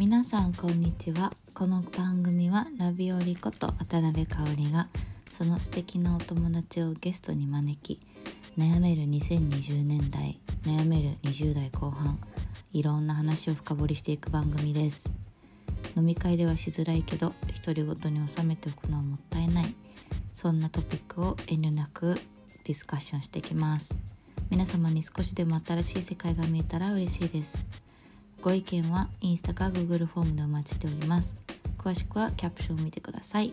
皆さんこんにちは。この番組はラビオリこと渡辺香織がその素敵なお友達をゲストに招き悩める2020年代悩める20代後半いろんな話を深掘りしていく番組です。飲み会ではしづらいけど独り言に収めておくのはもったいないそんなトピックを遠慮なくディスカッションしてきます。皆様に少しでも新しい世界が見えたら嬉しいです。ご意見はインスタか Google フォームでお待ちしております詳しくはキャプションを見てください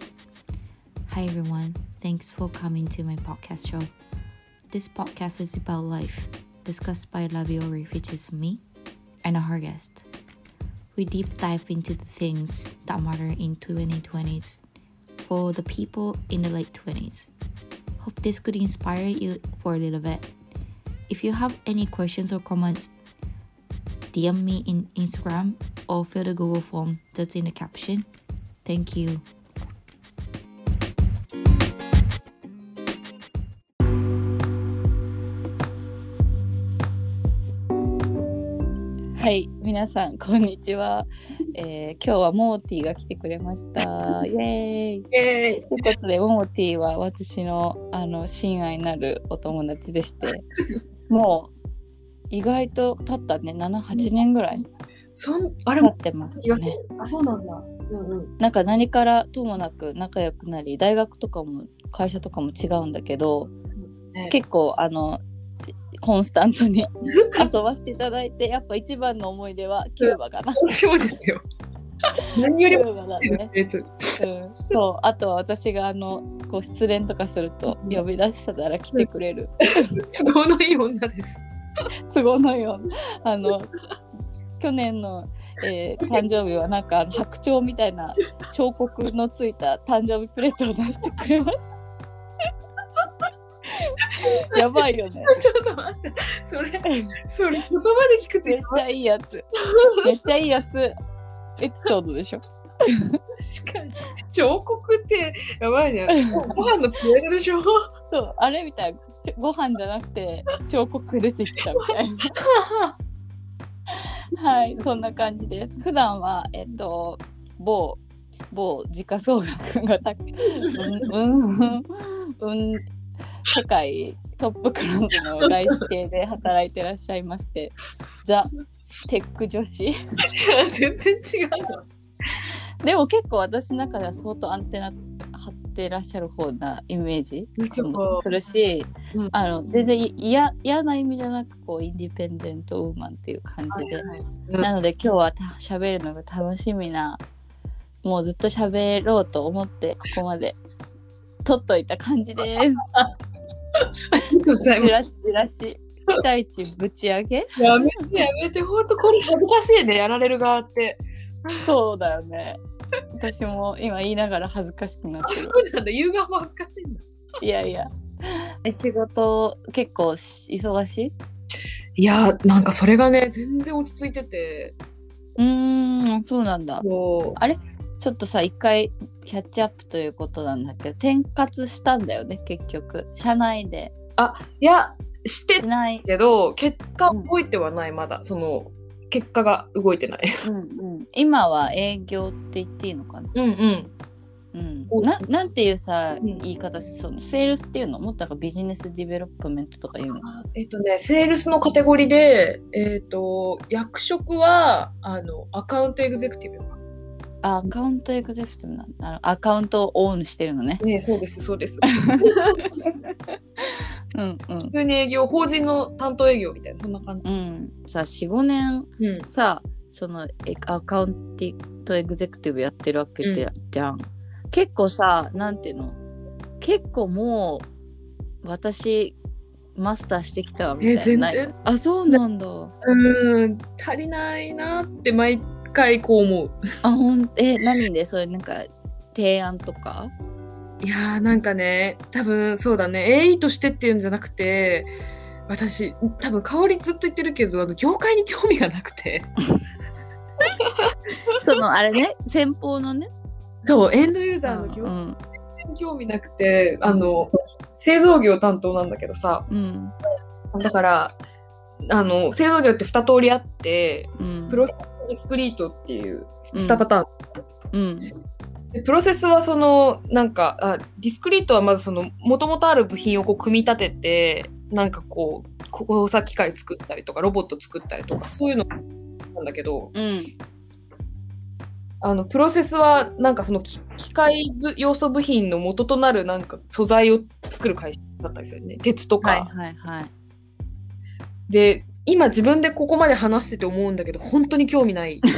Hi everyone, thanks for coming to my podcast show This podcast is about life discussed by Labiori which is me and our guest We deep dive into the things that matter in 2020s for the people in the late 20s. Hope this could inspire you for a little bit. If you have any questions or comments, DM me in Instagram or fill the Google form that's in the caption. Thank you. はい、皆さんこんにちは、えー今日はモーティが来てくれました。イエーイ。えということで、モーティは私のあの親愛なるお友達でして、もう意外と経ったね、7、8年ぐらいそんあれも経ってます言わせね。あそうなんだ。うんうん。なんか何からともなく仲良くなり、大学とかも会社とかも違うんだけど、ね結構あの、コンスタントに 遊ばせていただいて、やっぱ一番の思い出はキューバかな。私もですよ。何よりもね。うん、そうあとは私があのこう失恋とかすると呼び出したら来てくれる 都合のいい女です。都合のようなあの去年の、えー誕生日はなんか白鳥みたいな彫刻のついた誕生日プレートを出してくれました。やばいよね。ちょっと待って。それ、それ言葉で聞くとめっちゃいいやつ。めっちゃいいやつ。エピソードでしょ。確かに。彫刻ってやばいね。ご飯のプレートでしょ。そうあれみたい。なご飯じゃなくて彫刻出てきたみたいなはい、そんな感じです。普段は、えっと、某、某時価総額が高く、うん、うん、うん、世界トップクラスの外資系で働いてらっしゃいまして、ザ・テック女子。全然違うわ。でも結構私の中では相当アンテナ張ってらっしゃる方なイメージ嘘するし、うんあの全然い嫌嫌な意味じゃなくこうインディペンデントウーマンっていう感じで、うんなので今日はた喋るのが楽しみなもうずっと喋ろうと思ってここまで取っといた感じです。ありがとうございまチラシチラシ期待値ぶち上げす。やめてやめて、ほんとこれ恥ずかしいね、やられる側って。そうだよね。私も今言いながら恥ずかしくなっあ、てる。そうなんだ。言う側も恥ずかしいんだ。いやいや。え仕事結構し忙しい？いや、なんかそれがね、全然落ち着いてて。うーんそうなんだ。もちょっとさ一回キャッチアップということなんだけど転活したんだよね結局社内でいや、してしない、けど結果動いてはないまだその結果が動いてない。うんうん、今は営業って言っていいのかな、うんうん。うん、ななんていうさ、うん。言い方そのセールスっていうの？もっと business development とかいうの？えっとねセールスのカテゴリーでえっと役職はあのアカウントエグゼクティブあアカウントエグゼクティブなんだ。あのアカウントを own してるのね。ねそうですそうです。うんうん。普通に営業法人の担当営業みたいなそんな感じ。うん。さ45年うん。さそのえアカウントエグゼクティブやってるわけで、じゃん。結構さなんていうの？結構もう私マスターしてきたわみたいなえ全然。あそうなんだ。うん。足りないなって毎回こう思う。あほんえ何で？そういうなんか提案とか？いやーなんかね多分そうだね。AE としてっていうんじゃなくて私多分香りずっと言ってるけどあの業界に興味がなくて。そのあれね？先方のね？そうエンドユーザーの業界うん。に興味なくてあの製造業担当なんだけどさ。うん。だからあの製造業って2通りあってうん。プロセスディスクリートっていう2パターン。うん。でプロセスはそのなんかあディスクリートはまずその元々ある部品をこう組み立ててなんかこう工作機械作ったりとかロボット作ったりとかそういうのなんだけどうん。あのプロセスはなんかその機機械部要素部品の元となるなんか素材を作る会社だったりするよね。鉄とか、はいはいはい。で今自分でここまで話してて思うんだけど本当に興味ない。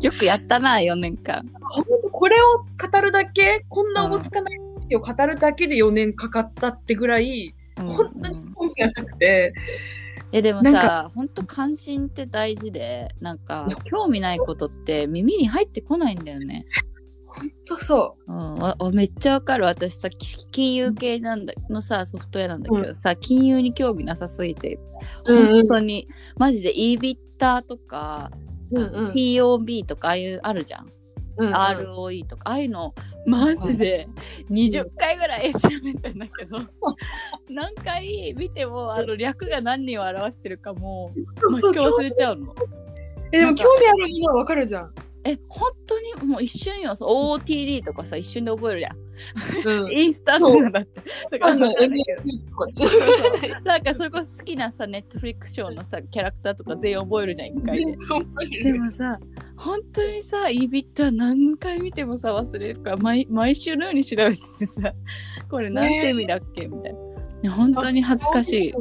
よくやったな4年間。本当これを語るだけこんなおぼつかない知識を語るだけで4年かかったってぐらいうん。本当に興味がなくて、えでもさ本当関心って大事でなんか興味ないことって耳に入ってこないんだよね。本当そう。ん、わわめっちゃわかる。私さき金融系なんだのさソフトウェアなんだけどさ、金融に興味なさすぎて。うんうん。本当に、マジで EBITDA とか、う。うん。うん TOB とかああいうあるじゃん、うんうん。ROE とか。ああいうのマジで20回ぐらい調べてんだけど。何回見てもあの略が何人を表してるかもう今日忘れちゃうの。えでも興味あるのはわかるじゃん。え本当にもう一瞬よそう OOTD とかさ一瞬で覚えるじゃん。うん。インスタントなんだって。なんかそれこそ好きなさネットフリックスショーのさキャラクターとか全員覚えるじゃん一回で。でるもさ本当にさイビッタ何回見てもさ忘れるから毎毎週のように調べててさ これなんて意味だっけみたいな。ね本当に恥ずかしい。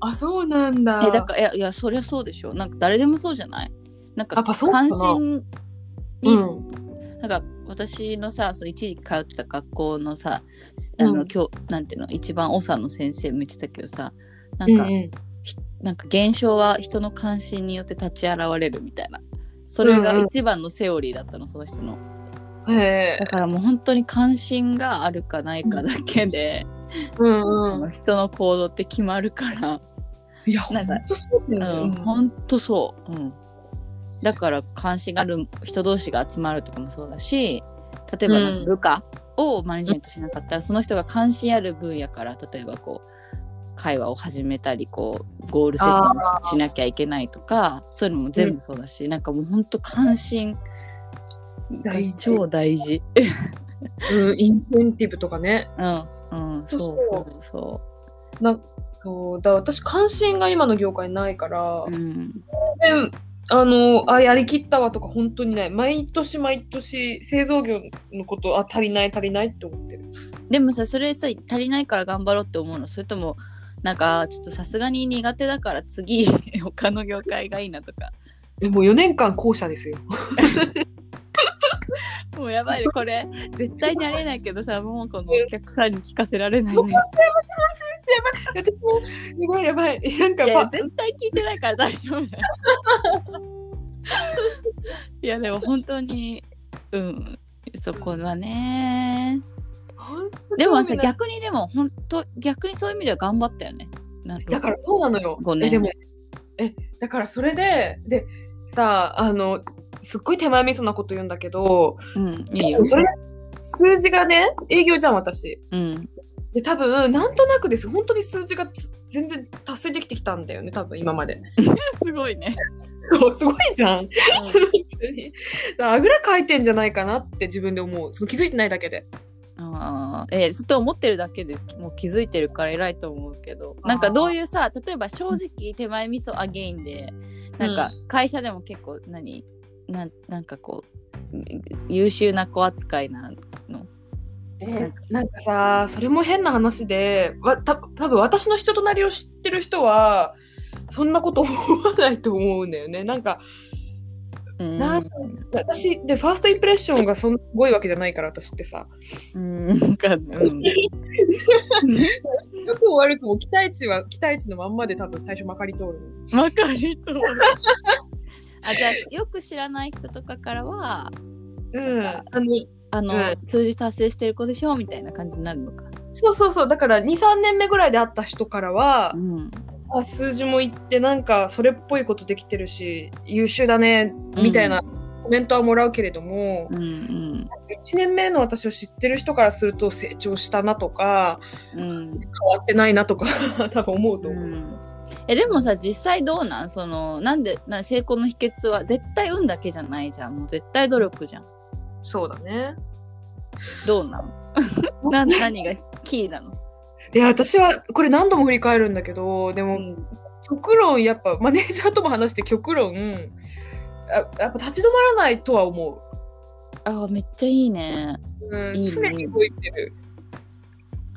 あ、そうなんだ。えだからいやいやそりゃそうでしょなんか誰でもそうじゃない？なんか関心に、うん。なんか私のさその一時期通ってた学校のさあの、うん今日なんていうの一番長の先生も言ってたけどさなか、うん。んうんひなんか現象は人の関心によって立ち現れるみたいな。それが一番のセオリーだったの、その人の。だ。からもう本当に関心があるかないかだけで、うんうん。人の行動って決まるから、いや、なんか本当そうだようん、ね。本当そう、うん、だから関心がある人同士が集まるとかもそうだし例えば部下をマネジメントしなかったら、その人が関心ある分野から例えばこう会話を始めたりこうゴールセッティングあししなきゃいけないとかそういうのも全部そうだし、なんかもう本当関心が大事超大事。うん、インセンティブとかね。うん、うん、そうそうそうそなんそうだ私関心が今の業界ないから、う。うん、であのあやりきったわとか本当にない。毎年毎年製造業のことあ足りない足りないって思ってる。でもさそれさ足りないから頑張ろうって思うの？それともなんかちょっとさすがに苦手だから次 他の業界がいいなとか。えもう4年間後者ですよ もうやばいねこれ。絶対にありえないけどさもうこのお客さんに聞かせられないね。私もすごいやばい。なんかいやいやば絶対聞いてないから大丈夫だよ。いやでも本当にうん。そこはね。でもさ逆にでも本当逆にそういう意味では頑張ったよね。だからそうなのよ。えでもえだからそれででさあのすっごい手前味噌なこと言うんだけどうんいいよ。それ数字がね営業じゃん私。うん。で多分なんとなくです。本当に数字がつ全然達成できてきたんだよね多分今まで。すごいね、すごいじゃん。本当にだからあぐらかいてんじゃないかなって自分で思う。その気づいてないだけで。あーえー、ずっと思ってるだけでもう気づいてるから偉いと思うけど。なんかどういうさ例えば正直手前味噌アゲインでなんか会社でも結構何？なんなんかこう優秀な子扱いなの？えーなんかさそれも変な話でわた多分私の人となりを知ってる人はそんなこと思わないと思うんだよね。なんかうん。なん私でファーストインプレッションがそんなすごいわけじゃないから私ってさ。うんかうん。よくも悪くも期待値は期待値のまんまで多分最初まかり通る。わかりと思うあじゃあよく知らない人とかからはうん。あのあの、うん。数字達成してる子でしょみたいな感じになるのか。そうそうそう。だから23年目ぐらいで会った人からは、うん、あ数字もいってなんかそれっぽいことできてるし優秀だねみたいなコメントはもらうけれども、うんうん。1年目の私を知ってる人からすると成長したなとかうん。変わってないなとか 多分思うと思う。うん、えでもさ実際どうなん？そのなんでな成功の秘訣は？絶対運だけじゃないじゃん。もう絶対努力じゃん。そうだね。どうなん？な何がキーなの？いや、私はこれ何度も振り返るんだけど、でも、うん。極論やっぱマネージャーとも話して極論あやっぱ立ち止まらないとは思あめっちゃいいね。う、うん、いいね。常に動いてる。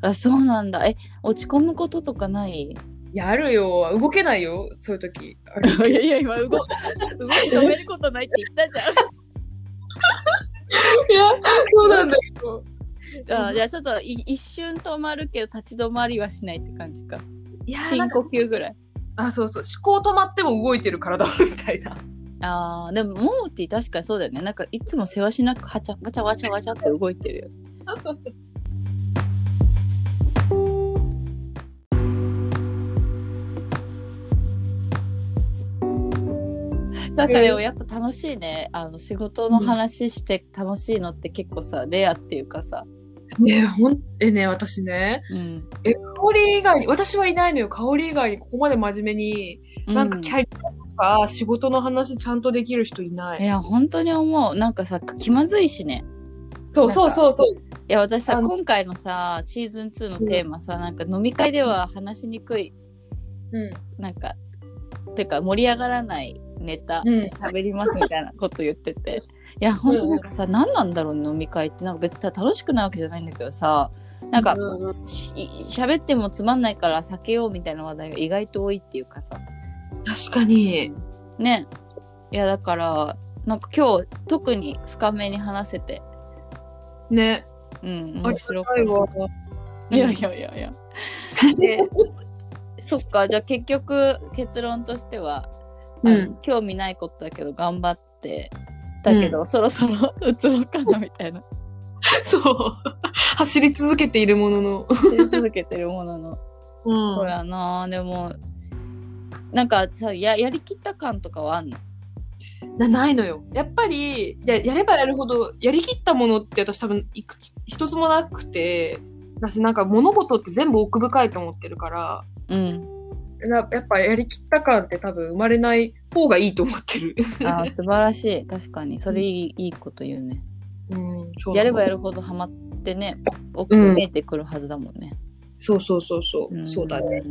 あそうなんだ。え落ち込むこととかない？いやあるよ。動けないよ。そういう時。いやいや今動動き止めることないって言ったじゃん。いやそうなんだよ。あじゃあちょっとい一瞬止まるけど立ち止まりはしないって感じか。いや深呼吸ぐらい。あそうそう。思考止まっても動いてる体みたいな。あーでもモモティ確かにそうだよね。なんかいつもせわしなくはちゃわちゃわちゃわちゃって動いてるよ だからでもやっぱ楽しいね。あの仕事の話して楽しいのって結構さレアっていうかさ、ねほんえね私ね。うん、え香り以外に私はいないのよ。香り以外にここまで真面目になんかキャリアとか仕事の話ちゃんとできる人いない。いや本当に思う。なんかさ気まずいしね。そうそうそうそう。いや私さ今回のさシーズン2のテーマさ、なんか飲み会では話しにくい。うん。なんかてか盛り上がらないネタうん。喋、りますみたいなこと言ってて。いや本当なんかさ、何なんだろうね飲み会って。なんか別に楽しくないわけじゃないんだけどさなんかうんうんってもつまんないから避けようみたいな話題が意外と多いっていうかさ。確かに。ね。いやだからなんか今日特に深めに話せて。ね。うん面白かった。いやいやいやいや。でそっかじゃあ結局結論としては、うん。興味ないことだけど頑張って。だけど、そろそろ 移ろうかなみたいな。そう。走り続けているものの。知り続けてるものの、うん。そうやな。でもなんかさややりきった感とかはあんの？なないのよ。やっぱりややればやるほどやりきったものって私多分いくつ一つもなくて。私なんか物事って全部奥深いと思ってるから。うん。なやっぱやりきった感って多分生まれない方がいいと思ってる。あー素晴らしい確かにそれいい,、いいこと言うねうん、やればやるほどハマってね奥が見えてくるはずだもんね、そうそうそうそう、んそうだね。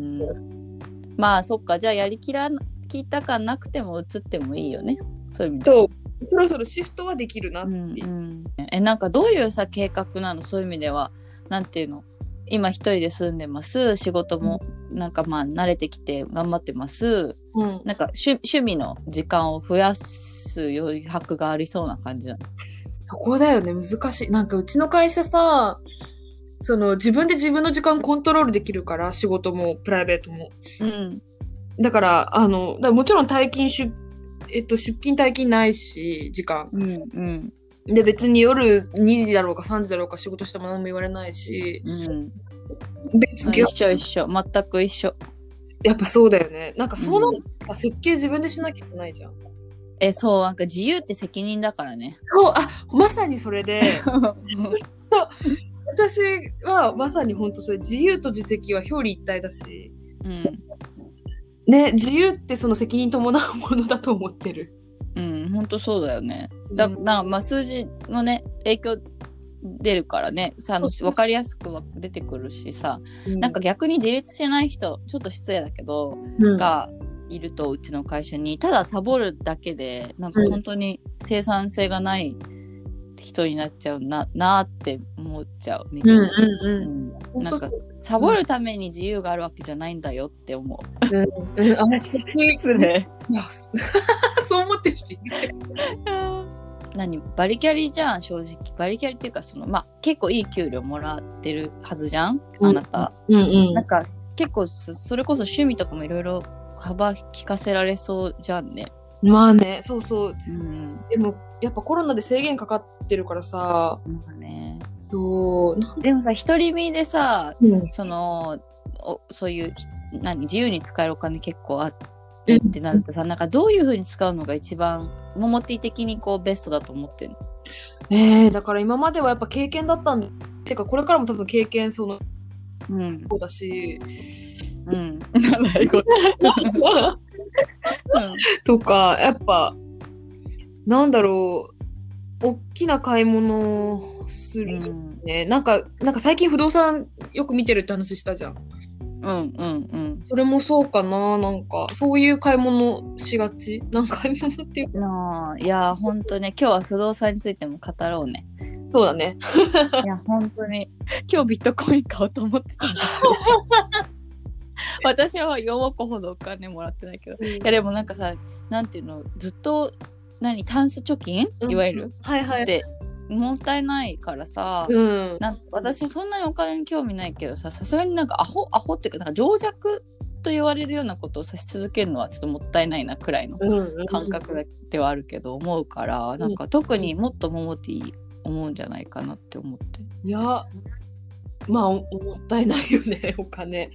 まあそっかじゃあやりきら聞いた感なくても映ってもいいよねそういう意味でそうそろそろシフトはできるなってうんいうう。ん、えなんかどういうさ計画なのそういう意味ではなんていうの今一人で住んでます。仕事もなんかまあ慣れてきて頑張ってます。うん。なんか趣趣味の時間を増やす余白がありそうな感じ。なのそこだよね、難しい。なんかうちの会社さ、その自分で自分の時間コントロールできるから、仕事もプライベートも。うん。だから、あの、もちろん退勤出、えっと、出勤退勤ないし、時間。うんうんで、別に夜2時だろうか3時だろうか仕事しても何も言われないし、うん。別に、一緒一緒。全く一緒。やっぱそうだよね。なんかそうなの、設計自分でしなきゃいけないじゃん。えそうなんか自由って責任だからね。そう、あ、まさにそれで、私はまさに本当それ、自由と自責は表裏一体だし、うん。ね、自由ってその責任伴うものだと思ってる。うん、ほんとそうだよね。だうんだまあ数字もね影響出るからね。さ分かりやすくは出てくるしさ、うなんか、逆に自立しない人ちょっと失礼だけど、うん、がいるとうちの会社に。ただサボるだけでなんか本当に生産性がない人になっちゃうななって思っちゃう見ててうんうんうん。うん。なんかサボるために自由があるわけじゃないんだよって思う。うん、うん、あれ、失礼。いやすそう思ってる人いる。何？バリキャリじゃん正直。バリキャリっていうかそのまあ結構いい給料もらってるはずじゃん？あなた、うんうん。なんか結構そそれこそ趣味とかもいろいろ幅利かせられそうじゃんね。まあね、そうそう。うん。でも、やっぱコロナで制限かかってるからさ、なんかね。そう、でもさ独り身でさうん。そのおそういうひ何？自由に使えるお金結構あってってなるとさ、なんかどういうふうに使うのが一番モモティ的にこうベストだと思ってるの？えー、だから今まではやっぱ経験だったんてかこれからも多分経験そのうんそうだしうん。とか、やっぱ、なんだろう、大きな買い物をすうるん。ね。なんか、なんか最近不動産よく見てるって話したじゃん。うんうんうん。それもそうかな、なんか、そういう買い物しがち？なんか買い物っていうか。いやほんとね今日は不動産についても語ろうね。そうだね。いや本当に。今日ビットコイン買おうと思ってたん 私は4億ほどお金もらってないけど。いやでもなんかさなんていうの？ずっと何？タンス貯金？いわゆる、はいはい。でもったいないからさ、うん。なん私そんなにお金に興味ないけどささすがになんかアホアホっていうかなんか情弱と言われるようなことをさし続けるのはちょっともったいないなくらいのうん感覚ではあるけど思うから、なんか特にもっとモモティ思うんじゃないかなって思って。いや、まあ、おもったいないよね、お金。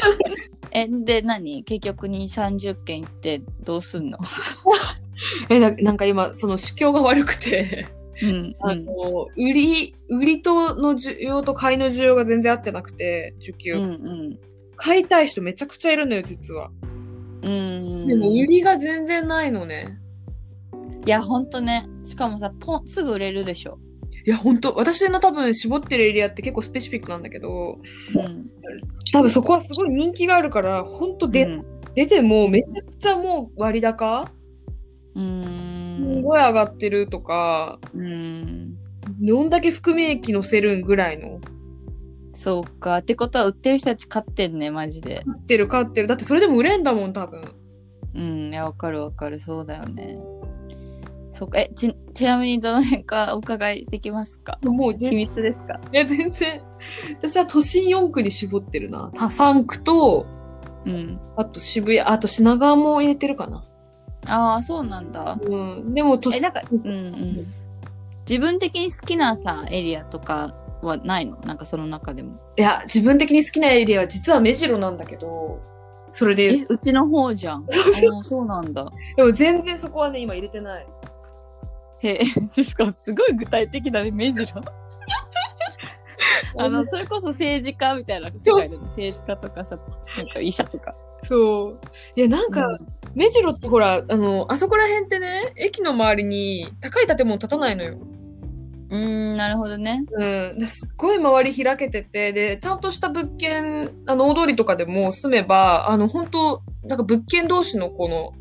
えで何？結局に30件行ってどうすんの？え、ななんか今、その市況が悪くて、うんあの、売り、売りとの需要と買いの需要が全然合ってなくて、需給。うんうん。買いたい人めちゃくちゃいるのよ、実は。うん。でも、売りが全然ないのね。いやほんとね。しかもさポンすぐ売れるでしょ。いや、ほんと、私の多分絞ってるエリアって結構スペシフィックなんだけど、うん。多分そこはすごい人気があるから、ほんと出、うん。出てもめちゃくちゃもう割高、うすんごい上がってるとか、うんどんだけ含み益乗せるんぐらいの。そうかってことは売ってる人たち買ってんねマジで。買ってる買ってる。だってそれでも売れんだもん、多分。うんいやわかるわかるそうだよね。そうかえちちなみにどの辺かお伺いできますか？もう秘全密ですか？いや、全然。私は都心4区に絞ってるな。他3区と、うん。あと渋谷、あと品川も入れてるかな。ああそうなんだ。うん。でも都え、心、なんか、うんうん。自分的に好きなさ、エリアとかはないの？なんかその中でも。いや、自分的に好きなエリアは実は目白なんだけど、それで言う、ちの方じゃん。ああ、そうなんだ。でも全然そこはね、今入れてない。へえ、しかもすごい具体的だね、目白。あの、それこそ政治家みたいな世界でも政治家とかさ、なんか医者とか。そう。いや、なんか、うん目白ってほら、あの、あそこら辺ってね、駅の周りに高い建物建たないのよ。うーん、なるほどね。うん。ですっごい周り開けてて、で、ちゃんとした物件、あの、大通りとかでも住めば、あの、本当なんか物件同士のこの、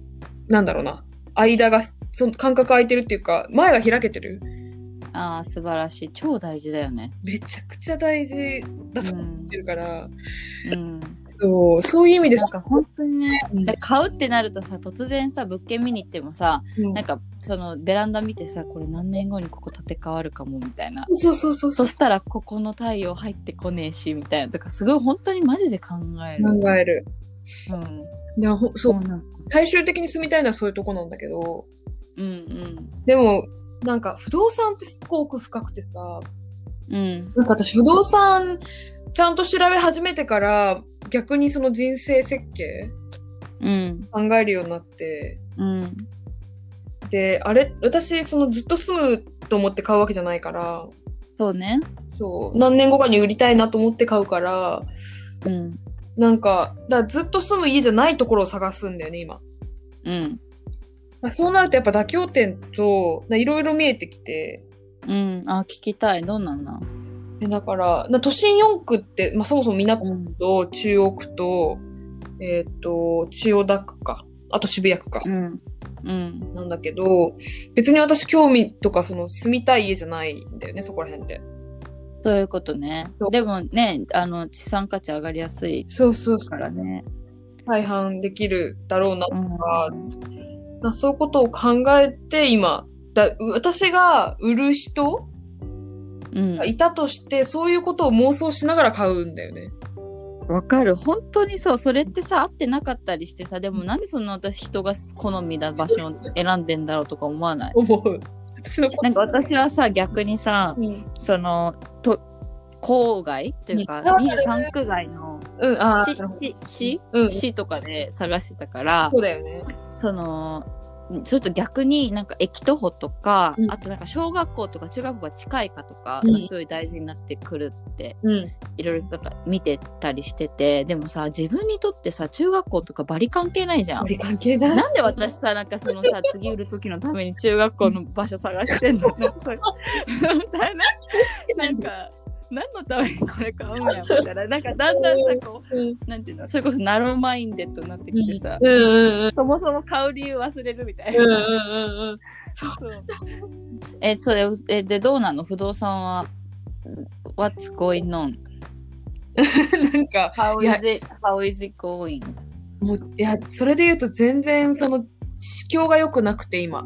なんだろうな、間が、その間隔空いてるっていうか、前が開けてる。ああ、素晴らしい。超大事だよね。めちゃくちゃ大事だうと思っんて。るから、うん。そう、そういう意味です。なんか？本当にね、買うってなるとさ、突然さ、物件見に行ってもさ、うんなんかそのベランダ見てさ、これ何年後にここ建て替わるかもみたいな。そうそうそうそ。したらここの太陽入ってこねえしみたいなとかすごい本当にマジで考える。考える。うん。いや、ほそう、な最終的に住みたいのはそういうとこなんだけど、うんでも、なんか不動産ってすっごく深くてさ、うん。うん。なんか私不動産ちゃんと調べ始めてから逆にその人生設計うん。考えるようになって、うん。で、あれ、私そのずっと住むと思って買うわけじゃないから、そうね。そう、何年後かに売りたいなと思って買うから、うん。なんか、だずっと住む家じゃないところを探すんだよね、今。うん。そうなるとやっぱ妥協点と、いろいろ見えてきて、うん。あ、聞きたい。どんなんなでだから、な都心4区って、まあ、そもそも港うん。と中央区と、えっ、と、千代田区か。あと渋谷区か。うん。うん。なんだけど、別に私興味とかその住みたい家じゃないんだよね、そこら辺って。そういうことね。でもね、あの、資産価値上がりやすいそうそうそう。からね。大半できるだろうなとうん。か、なそういうことを考えて今、だう私が売る人うんが。いたとして、そういうことを妄想しながら買うんだよね。わかる本当にそうそれってさ合ってなかったりしてさでもなんでそんな私人が好みな場所を 選んでんだろうとか思わない？思う。私のなんか私はさ逆にさうん、そのと郊外というかうん23区外の市市市うん市とかで探してたからそうだよね。そのそれと逆になんか駅徒歩とか、うんあとなんか小学校とか中学校が近いかとかうんがすごい大事になってくるってうん。いろいろなんか見てたりしててでもさ自分にとってさ中学校とかバリ関係ないじゃん。関係ない。なんで私さなんかそのさ 次売る時のために中学校の場所探してんの？なんか何のためにこれ買うんやみたいななんかだんだんさこうなんていうのそれこそ narrow-minded になってきてさ、うんうんうん。そもそも買う理由忘れるみたいな。うんうんうんうん。そうえそれえでどうなの？不動産は What's going on? なんか、How is it, how is it going? もう、いや、それで言うと全然、その、市況が良くなくて、今。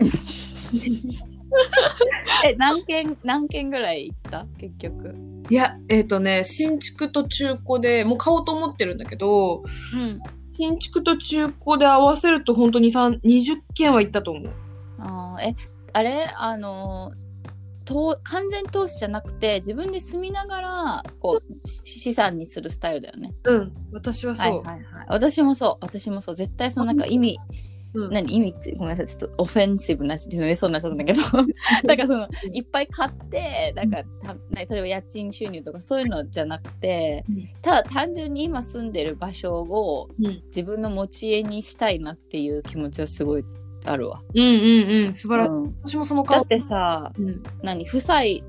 え何件何件ぐらい行った？結局。いや、えっ、とね、新築と中古で、もう買おうと思ってるんだけど、うん。新築と中古で合わせると本当に3 20件は行ったと思う。あーえあれ？あのと完全投資じゃなくて自分で住みながらこうし資産にするスタイルだよね。うん、私はそう。はいはいはい。私もそう私もそう絶対そのなんか意味うん。何？意味って？ごめんなさい。ちょっとオフェンシブななりそうになっちゃったんだけど。なんかそのいっぱい買ってなんかたね例えば家賃収入とかそういうのじゃなくてうん。ただ単純に今住んでる場所をうん。自分の持ち家にしたいなっていう気持ちはすごいあるわ。うんうんうん、素晴らしい。うん。私もその顔。だってさうん。何？負債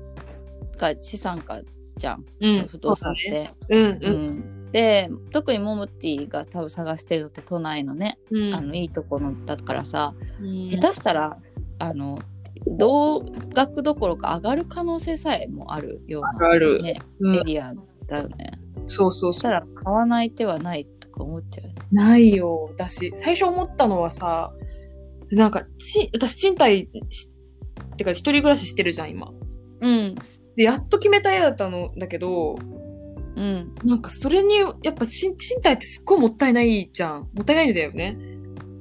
か資産かじゃん、うん。不動産って。うんううん。んで特にモモティが多分探してるのって都内のね、うん。あのいいところだからさ、うん下手したらあの同額どころか上がる可能性さえもあるような、上がるね、うんエリアだよね。そうそうそしたら買わない手はないとか思っちゃうよね。ないよ。だし、最初思ったのはさ、なんか、ち、私賃貸し、てか一人暮らししてるじゃん、今。うんで、やっと決めた家だったのだけど、うんなんかそれに、やっぱ賃賃貸ってすっごいもったいないじゃん。もったいないんだよね。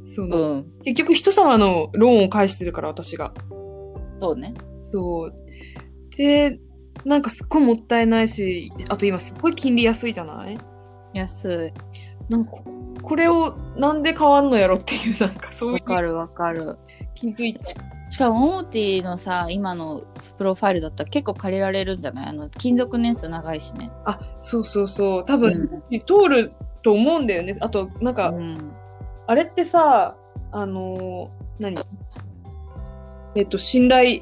その、うん結局人様のローンを返してるから、私が。そうね。そう。で、なんかすっごいもったいないし、あと今すっごい金利安いじゃない？安い。なんかこ、これをなんで変わんのやろっていう、なんかそういうわかるわかる。気づいた。しかもモモティのさ今のプロファイルだったら結構借りられるんじゃない？あの勤続年数長いしね。あ、そうそうそう。多分、通ると思うんだよね。あと、なんか、うんあれってさ、あのー何？えっと、信頼、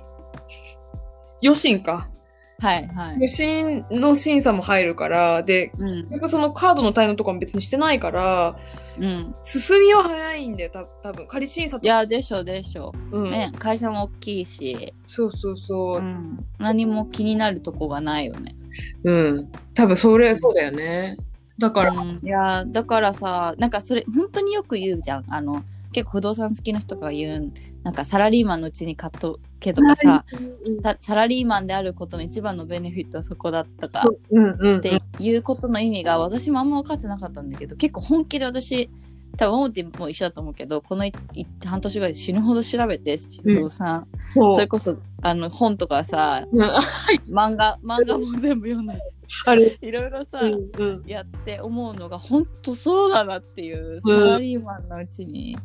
余震か。はいはい。余震の審査も入るから、で、うん結局そのカードの滞納とかも別にしてないから、うん。進みは早いんだよ、た多分仮審査といやでしょでしょ。うん、ね会社も大きいし、そうそうそうう。ん、何も気になるとこがないよね。うん。多分それ、そうだよね。だから、うん、いやだからさなんかそれ本当によく言うじゃんあの結構不動産好きな人が言うなんかサラリーマンのうちに買っとけとかさ、サラリーマンであることの一番のベネフィットはそこだったかっていうことの意味が私もあんま分かってなかったんだけど結構本気で私多分モーティも一緒だと思うけどこの半年ぐらいで死ぬほど調べて不動産、そう。それこそあの本とかさうん。漫画漫画も全部読んだしあれ、いろいろさ、うんうん。やって思うのが本当そうだなっていうサラリーマンのうちに、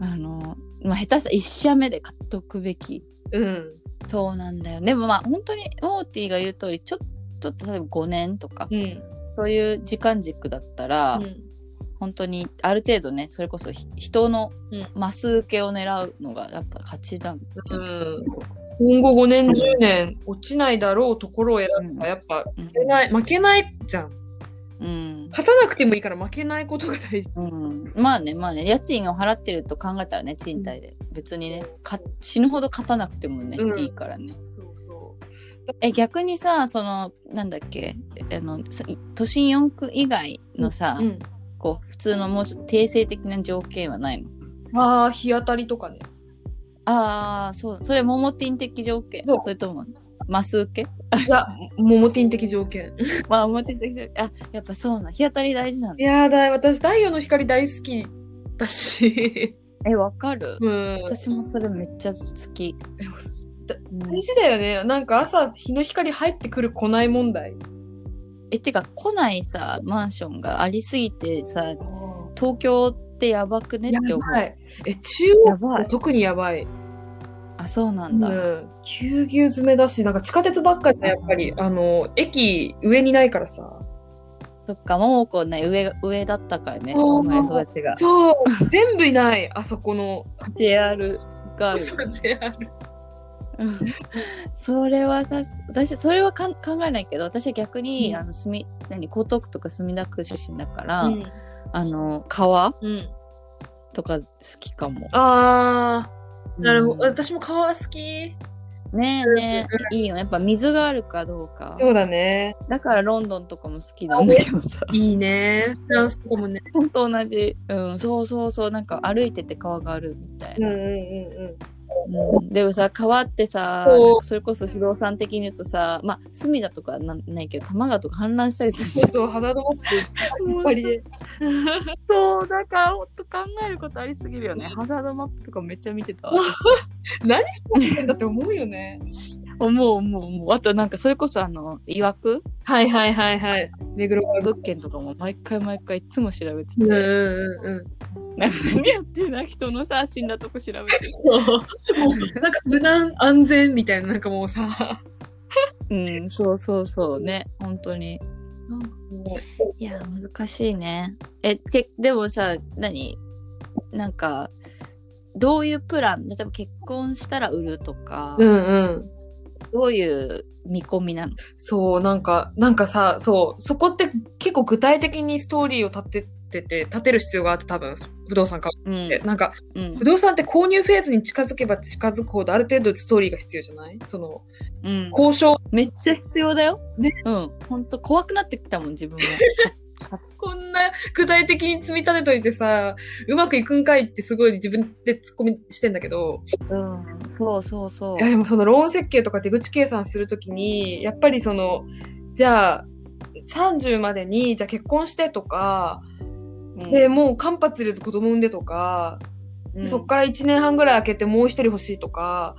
あの、まあ、下手したら1社目で買っとくべきうん。そうなんだよでもまあ本当にモーティが言う通りちょっと例えば5年とか、うん。そういう時間軸だったら、本当にある程度ねそれこそひ人のうんマス受けを狙うのがやっぱ勝ちだ、うん。今後5年、10年落ちないだろうところを選ぶのがやっぱうん。負けない、負けないじゃん。うん。勝たなくてもいいから負けないことが大事。うん、まあねまあね。家賃を払ってると考えたらね賃貸で。別にねか死ぬほど勝たなくてもね、うん。いいからね。そうそえ逆にさそのなんだっけあのさ都心4区以外のさ。こう普通のもうちょっと定性的な条件はないの？ああ、日当たりとかね。ああそうそれモモティン的条件？そうそれともマス受け？いや、モモティン的条件。まあモモティン的条件あやっぱそうなん日当たり大事なんだいやーだい、私、太陽の光大好きだし。えわかる、うん。私もそれめっちゃ好き、でもだうん大事だよね。なんか朝、日の光入ってくる来ない問題。っえてか来ないさマンションがありすぎてさ東京っってやばくねやって思う。え、中央特にやばい。あ、そうなうんだ。ん。ぎゅうぎゅう詰めだし、なんか地下鉄ばっかりだやっぱり、あの、駅上にないからさ。そっか、ももこね、上、上だったからね、そう生まれ育ちが。そう、全部いない、あそこの。JR がある。そう JR うんそれはさ私それはかん考えないけど私は逆に、うんあの墨何江東区とか墨田区出身だから、うん。あの川？うん。とか好きかも。あー、なるほど。うん私も川好き。ねえねえいいよねやっぱ水があるかどうかそうだね。だからロンドンとかも好きなんだけどさいいね。フランスとかもね。ほんと同じうんそうそうそうなんか歩いてて川があるみたいな、うんうんうんうん。うんでもさ川ってさそれこそ不動産的に言うとさまあ隅田とかなんないけど多摩川とか氾濫したりするそうんそう、ハザードマップ。やっぱり。そう、だからほんと考えることありすぎるよね。ハザードマップとかめっちゃ見てた。何してんだって思うよね。思う思う思う。あとなんかそれこそあの、いわく？はいはいはいはい。目黒川。物件とかも毎回毎回いつも調べてて。うんうんうんうん。なんか何やってんだ人のさ、死んだとこ調べて。そう。なんか無難安全みたいな、なんかもうさ。うん、そうそうそうね。本当に。いや、難しいね。え、けでもさ、何？なんか、どういうプラン？例えば結婚したら売るとか、ううんうん。どういう見込みなの？そう、なんか、なんかさ、そう、そこって結構具体的にストーリーを立ててて、立てる必要があって、多分、不動産買ううんって。なんか、うん不動産って購入フェーズに近づけば近づくほど、ある程度ストーリーが必要じゃない？その、うん。交渉？めっちゃ必要だよ。ね。うん。ほんと怖くなってきたもん、自分も。こんな具体的に積み立てといてさ、うまくいくんかいってすごい自分でツッコミしてんだけど、うん。そうそうそういやでもそのローン設計とか出口計算するときに、やっぱりその、じゃあ、30までに、じゃあ結婚してとか、うんで、もう間髪入れず子供産んでとか、うんそっから1年半ぐらい空けてもう一人欲しいとか、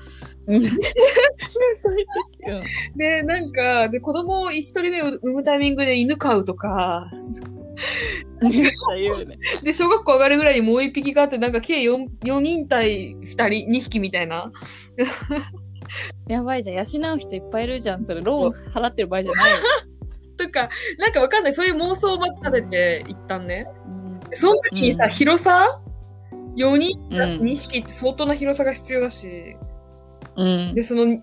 うん。で、なんか、で、子供を一人目産むタイミングで犬飼うとか。で、小学校上がるぐらいにもう一匹があって、なんか計 4, 4人対2人、2匹みたいな。やばいじゃん。養う人いっぱいいるじゃん。それ、ローン払ってる場合じゃないよ。とか、なんかわかんない。そういう妄想をまず立てて、一旦ね。うんその時にさ、うん広さ ?4 人プラスうん2匹って相当な広さが必要だし、うん。で、その4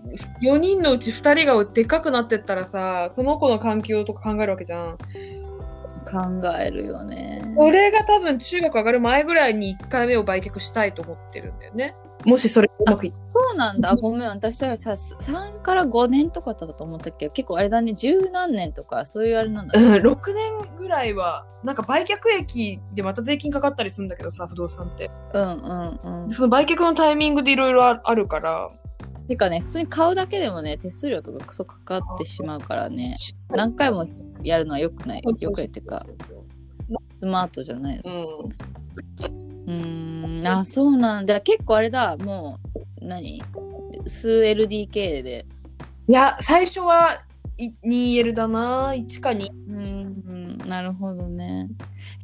人のうち2人がでかくなってったらさ、その子の環境とか考えるわけじゃん。考えるよね。これが多分中学上がる前ぐらいに1回目を売却したいと思ってるんだよね。もしそれうまくいっそうなんだ。ごめん。私はさ、3から5年とかだったと思ったけ？ど、結構あれだね、十何年とか、そういうあれなんだね。うん、6年ぐらいは、なんか売却益でまた税金かかったりするんだけどさ、不動産って。うんうんうん。その売却のタイミングでいろいろああるから、てかね、普通に買うだけでもね、手数料とかクソかかってしまうからね、何回もやるのはよくない。よくないっていうか、スマートじゃないの。うん。うーん、あ、そうなんだ。結構あれだ、もう、何？数 LDK で。いや、最初はい 2L だな。1か2。うん、なるほどね。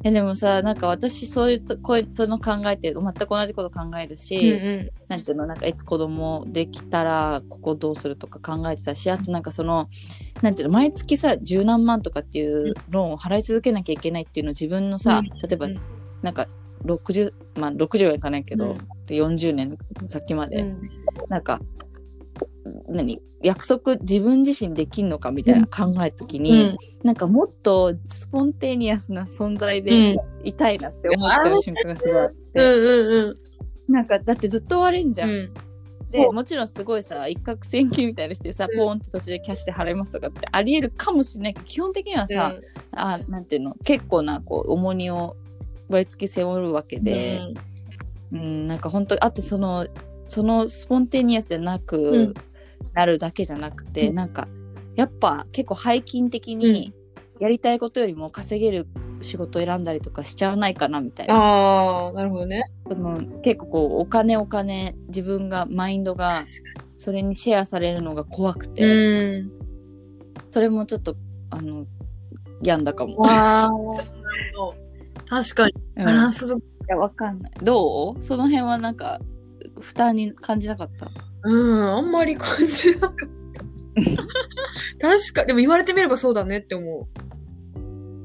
え、でもさ、なんか私、そういうと、こうその考えて、全く同じこと考えるし、んなんていうの、なんかいつ子供できたら、ここどうするとか考えてたし、あとなんかその、なんていうの、毎月さ、十何万とかっていうローンを払い続けなきゃいけないっていうのを自分のさ、うん。例えばうん、なんか、60、まあ60はいかないけど、うん。で40年先まで、うん。なんか、何？約束自分自身できんのかみたいな考えた時に、なんかもっとスポンテニアスな存在うん。でいたいなって思っちゃう瞬間がすごいあって、うんうんなんかだってずっと悪いんじゃん。うん。でもちろんすごいさ一攫千金みたいにしてさ、うん。ポーンって途中でキャッシュで払いますとかってありえるかもしれないけど基本的にはさ、あなんていうの？結構なこう重荷を毎月背負うわけで、うんなんか本当あとそのそのスポンテニアスじゃなく、うんなるだけじゃなくて、うんなんかやっぱ結構背筋的にやりたいことよりも稼げる仕事を選んだりとかしちゃわないかなみたいな。ああ、なるほどね。その結構こうお金お金自分がマインドがそれにシェアされるのが怖くて、うん。それもちょっとあの病んだかも。わあ。確かに。うんバランスや、わかんない。どう？その辺はなんか、負担に感じなかった？うん、あんまり感じなかった。確か、でも言われてみればそうだねって思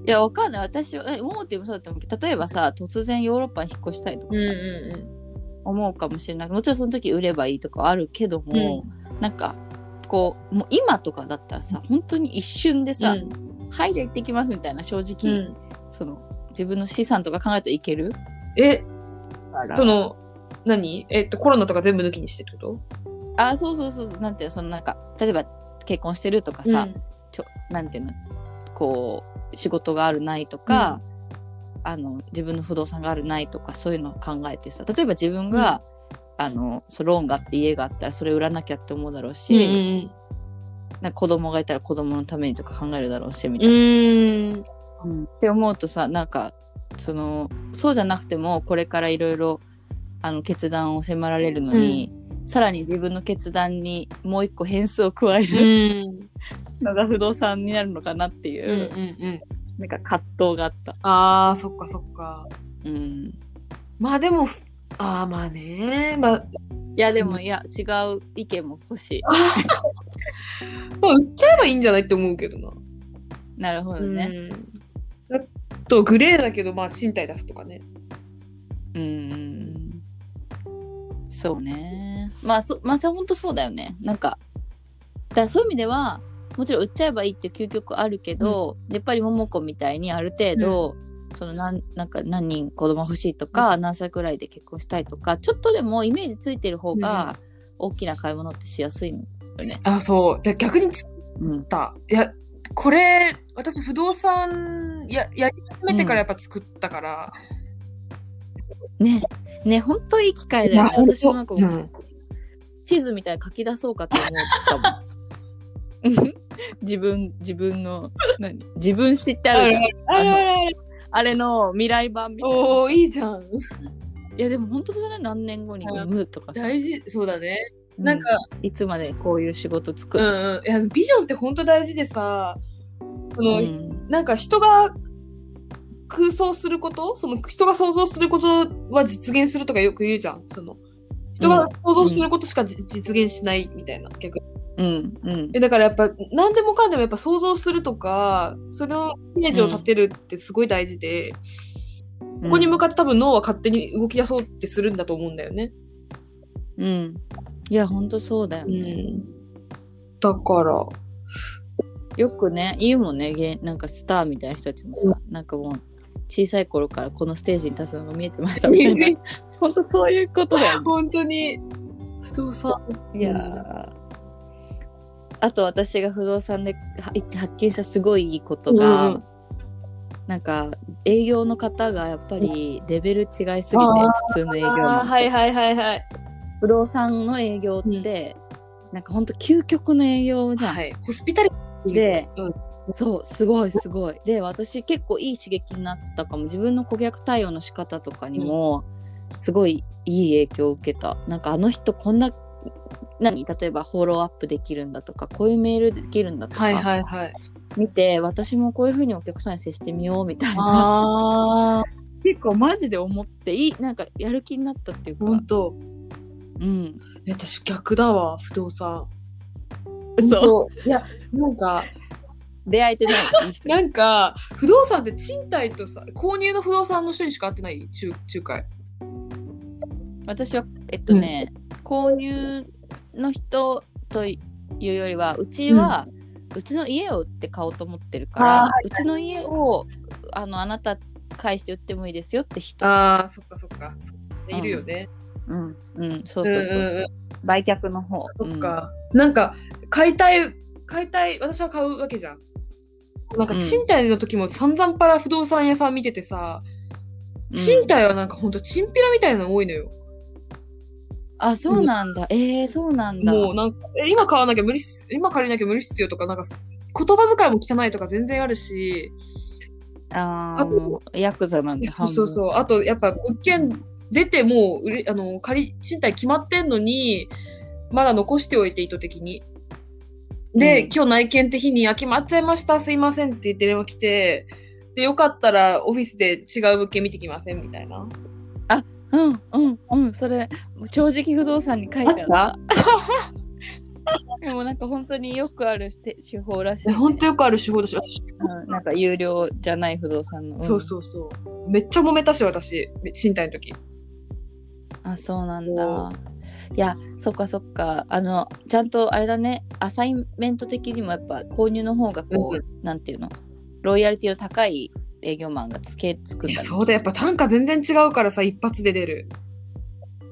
いや、わかんない。私は、え、思ってもそうだと思うけど、例えばさ、突然ヨーロッパに引っ越したいとかう。さ、ん思うかもしれない。もちろんその時売ればいいとかあるけども、なんか、こう、もう今とかだったらさ、本当に一瞬でさ、はい、じゃあ行ってきますみたいな、正う直、ん。その、自分の資産とか考えるといける？え、その、何？えっと、コロナとか全部抜きにしてってこと？あ、そうそうそうそう、なんていうの、そのなんか、例えば結婚してるとかさ、ちょなんていうの？こう仕事があるないとか、あの自分の不動産があるないとかそういうのを考えてさ例えば自分が、あのそうローンがあって家があったらそれ売らなきゃって思うだろうし、うんうんなんか子供がいたら子供のためにとか考えるだろうしみたういな。ん。うんって思うとさなんかそのそうじゃなくてもこれからいろいろあの決断を迫られるのに、さらに自分の決断にもう一個変数を加えうるん。のが不動産になるのかなっていうんうんう、うん。なんか葛藤があった。ああ、そっかそっか。うんまあでも、ああ、まあね。まあ、いやでもいや違う意見も欲しい。まあ売っちゃえばいいんじゃないって思うけどな。なるほどね。うん。あと、グレーだけど、まあ、賃貸出すとかね。うん。そうね。まあそまあ本当そうだよね。なんかだそういう意味ではもちろん売っちゃえばいいっていう究極あるけど、やっぱり桃子みたいにある程度、そのなんなんか何人子供欲しいとか、何歳くらいで結婚したいとかちょっとでもイメージついてる方が大きな買い物ってしやすいのよね。あ、そう。で逆に作うんった。いや、これ、私、不動産ややり始めてからやっぱ作ったから。ねね本当いい機会だよね。まあ私もなんかもううん地図みたいに書き出そうかと思ったもん。自分自分の何？自分知ってあるじゃんあれあれあれ。あれの未来版みたいな。おー、いいじゃん。いやでも本当そうだね何年後に産むとかさ、大事、そうだね。うなんか、いつまでこういう仕事作うんるうん。いや、ビジョンって本当大事でさ、その、うん。なんか人が空想すること？その人が想像することは実現するとかよく言うじゃん。その人が想像することしかじ、実現しないみたいな逆に。うんうん。えだからやっぱ何でもかんでもやっぱ想像するとかそれをイメージを立てるってすごい大事で、そこに向かって多分脳は勝手に動き出そうってするんだと思うんだよね。うんいや本当そうだようね、ん、だから。よくね言うもんね芸なんかスターみたいな人たちもさ、なんかもう小さい頃からこのステージに立つのが見えてましたみたいな本当そういうことだよね。本当に。不動産。いやー。あと私が不動産では発見したすごいいいことが、うん。なんか営業の方がやっぱりレベル違いすぎて普通の営業のはいはいはいはい。不動産の営業って、なんかほんと究極の営業じゃん。はい、ホスピタリティで、うんそうすごいすごい。で私結構いい刺激になったかも自分の顧客対応の仕方とかにもすごいいい影響を受けた。なんかあの人こんな何？例えばフォローアップできるんだとかこういうメールできるんだとか、はいはいはい。見て私もこういう風にお客さんに接してみようみたいなああ、結構マジで思っていいなんかやる気になったっていうか、本当。うん、私逆だわ、不動産。嘘う。いや、なんか、出会えてないなんか、不動産って賃貸とさ、購入の不動産の人にしか会ってない？仲仲介。私はえっとね、購入の人というよりはうちは、うちの家を売って買おうと思ってるから、うちの家をあのあなた返して売ってもいいですよって人ああ、そっかそっか。そういるよね。うんうん。そうそうそうそう、んんん。売却の方。そっか。なんか、買いたい、買いたい、私は買うわけじゃん。なんかうん。賃貸の時も散々パラ不動産屋さん見ててさ、うん。賃貸はなんかほんとチンピラみたいなの多いのよ。あそうなんだ、えー、そうなんだ。もうなんか、え今買わなきゃ無理っす、今借りなきゃ無理っすよとか、なんかす言葉遣いも汚いとか全然あるし、あとあヤクザなんだそうそうそう。あと、やっぱ物件出てもう売れ、あの、借り、賃貸決まってんのに、まだ残しておいて意図的に。で、うん今日内見って日に、あ、決まっちゃいました、すいませんって言って電話来て、で、よかったらオフィスで違う物件見てきませんみたいな。うんうんうんそれ正直不動産に書いてあった？でもなんか本当によくある手手法らしい、ね、本当よくある手法だし、私、うん、なんか有料じゃない不動産の、んそうそうそう。めっちゃ揉めたし、私、賃貸の時。あそうなんだ。いやそっかそっか。あのちゃんとあれだね。アサイメント的にもやっぱ購入の方がこう、うなんていうの？ロイヤリティの高い営業マンがつけつくんいや、だねそうだ、やっぱ単価全然違うからさ、一発で出る。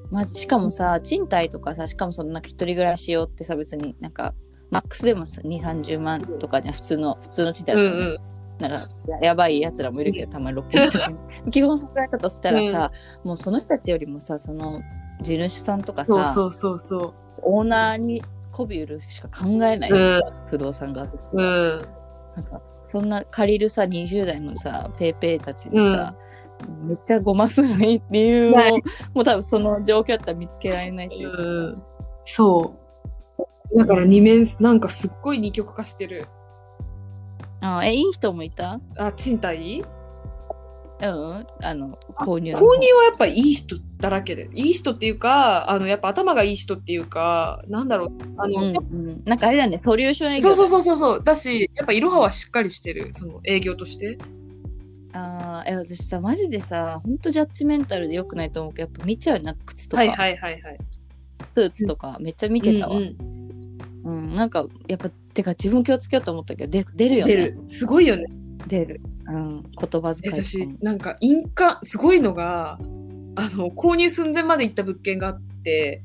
まじしかもさ賃貸とかさしかもそのなんか一人暮らし用ってさ別になんかマックスでもさ2 3 0万とかじゃん。普通の普通の賃貸だとね、うんうん。なんかややばいやつらもいるけどたまに600万 基本それだとしたらさ、もうその人たちよりもさその地主さんとかさそうそうそうそオーナーに媚び売るしか考えない、う。うん。不動産がうん。なんかそんな借りるさ20代のさペーペーたちにさ、めっちゃごますがいい理由を、もう多分その状況だったら見つけられないというかさ、うんそう。だから二面、なんかすっごい二極化してる。あえいい人もいた？あ、賃貸？うんあの購入の購入はやっぱいい人だらけで。いい人っていうか、あの、やっぱ頭がいい人っていうか、なんだろう。あの、うんうん、なんかあれだねソリューション営業そうそうそうそうそう。だし、やっぱいろははしっかりしてる。その営業として。あーえ私さマジでさほんとジャッジメンタルでよくないと思うけどやっぱ見ちゃうよな靴とか、はいはいはいはい。スーツとかめっちゃ見てたわ、ううんんなんかやっぱてか自分気をつけようと思ったけどで出るよね。出る。すごいよね。出る、うん、言葉遣い私も。なんか印鑑すごいのがあの購入寸前まで行った物件があって